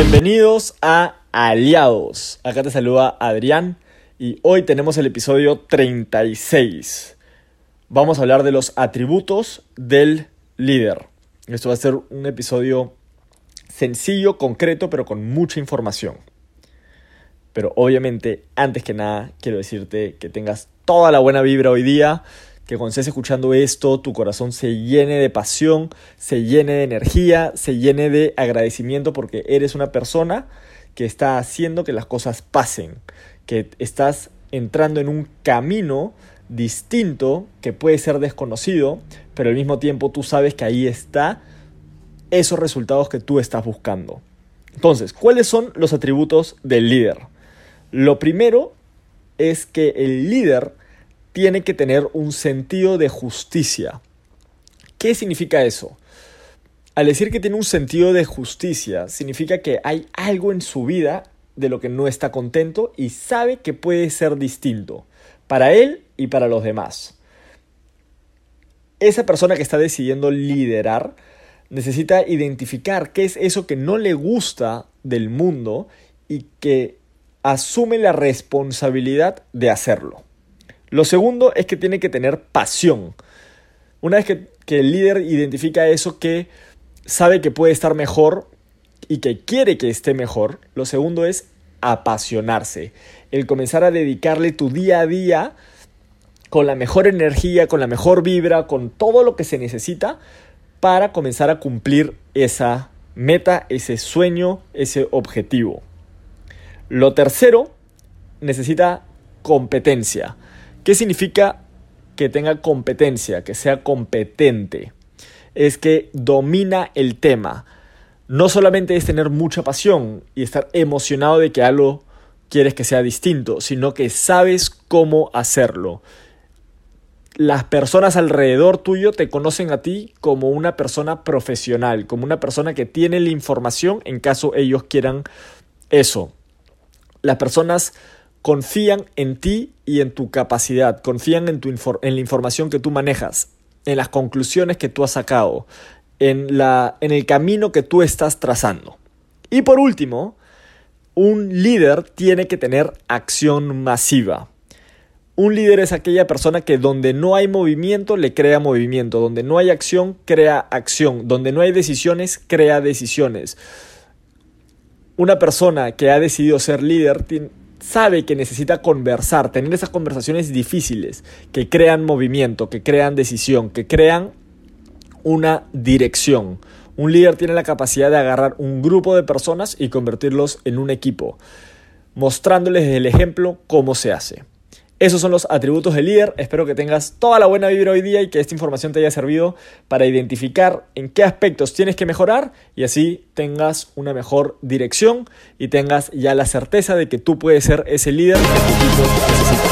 Bienvenidos a Aliados. Acá te saluda Adrián y hoy tenemos el episodio 36. Vamos a hablar de los atributos del líder. Esto va a ser un episodio sencillo, concreto, pero con mucha información. Pero obviamente, antes que nada, quiero decirte que tengas toda la buena vibra hoy día, que cuando estés escuchando esto, tu corazón se llene de pasión, se llene de energía, se llene de agradecimiento porque eres una persona que está haciendo que las cosas pasen, que estás entrando en un camino distinto que puede ser desconocido, pero al mismo tiempo tú sabes que ahí está esos resultados que tú estás buscando. Entonces, ¿cuáles son los atributos del líder? Lo primero es que el líder tiene que tener un sentido de justicia. ¿Qué significa eso? Al decir que tiene un sentido de justicia, significa que hay algo en su vida de lo que no está contento y sabe que puede ser distinto para él y para los demás. Esa persona que está decidiendo liderar necesita identificar qué es eso que no le gusta del mundo y que asume la responsabilidad de hacerlo. Lo segundo es que tiene que tener pasión. Una vez que, el líder identifica eso que sabe que puede estar mejor y que quiere que esté mejor, lo segundo es apasionarse. El comenzar a dedicarle tu día a día con la mejor energía, con la mejor vibra, con todo lo que se necesita para comenzar a cumplir esa meta, ese sueño, ese objetivo. Lo tercero, necesita competencia. ¿Qué significa que tenga competencia, que sea competente? Es que domina el tema. No solamente es tener mucha pasión y estar emocionado de que algo quieres que sea distinto, sino que sabes cómo hacerlo las personas alrededor tuyo te conocen a ti como una persona profesional, como una persona que tiene la información en caso ellos quieran eso. Las personas confían en ti y en tu capacidad, confían en, tu en la información que tú manejas, en las conclusiones que tú has sacado, en, la, en el camino que tú estás trazando. Y por último, un líder tiene que tener acción masiva. Un líder es aquella persona que donde no hay movimiento le crea movimiento, donde no hay acción crea acción, donde no hay decisiones crea decisiones. Una persona que ha decidido ser líder sabe que necesita conversar, tener esas conversaciones difíciles, que crean movimiento, que crean decisión, que crean una dirección. Un líder tiene la capacidad de agarrar un grupo de personas y convertirlos en un equipo, mostrándoles desde el ejemplo cómo se hace. Esos son los atributos del líder. Espero que tengas toda la buena vibra hoy día y que esta información te haya servido para identificar en qué aspectos tienes que mejorar y así tengas una mejor dirección y tengas ya la certeza de que tú puedes ser ese líder que tu.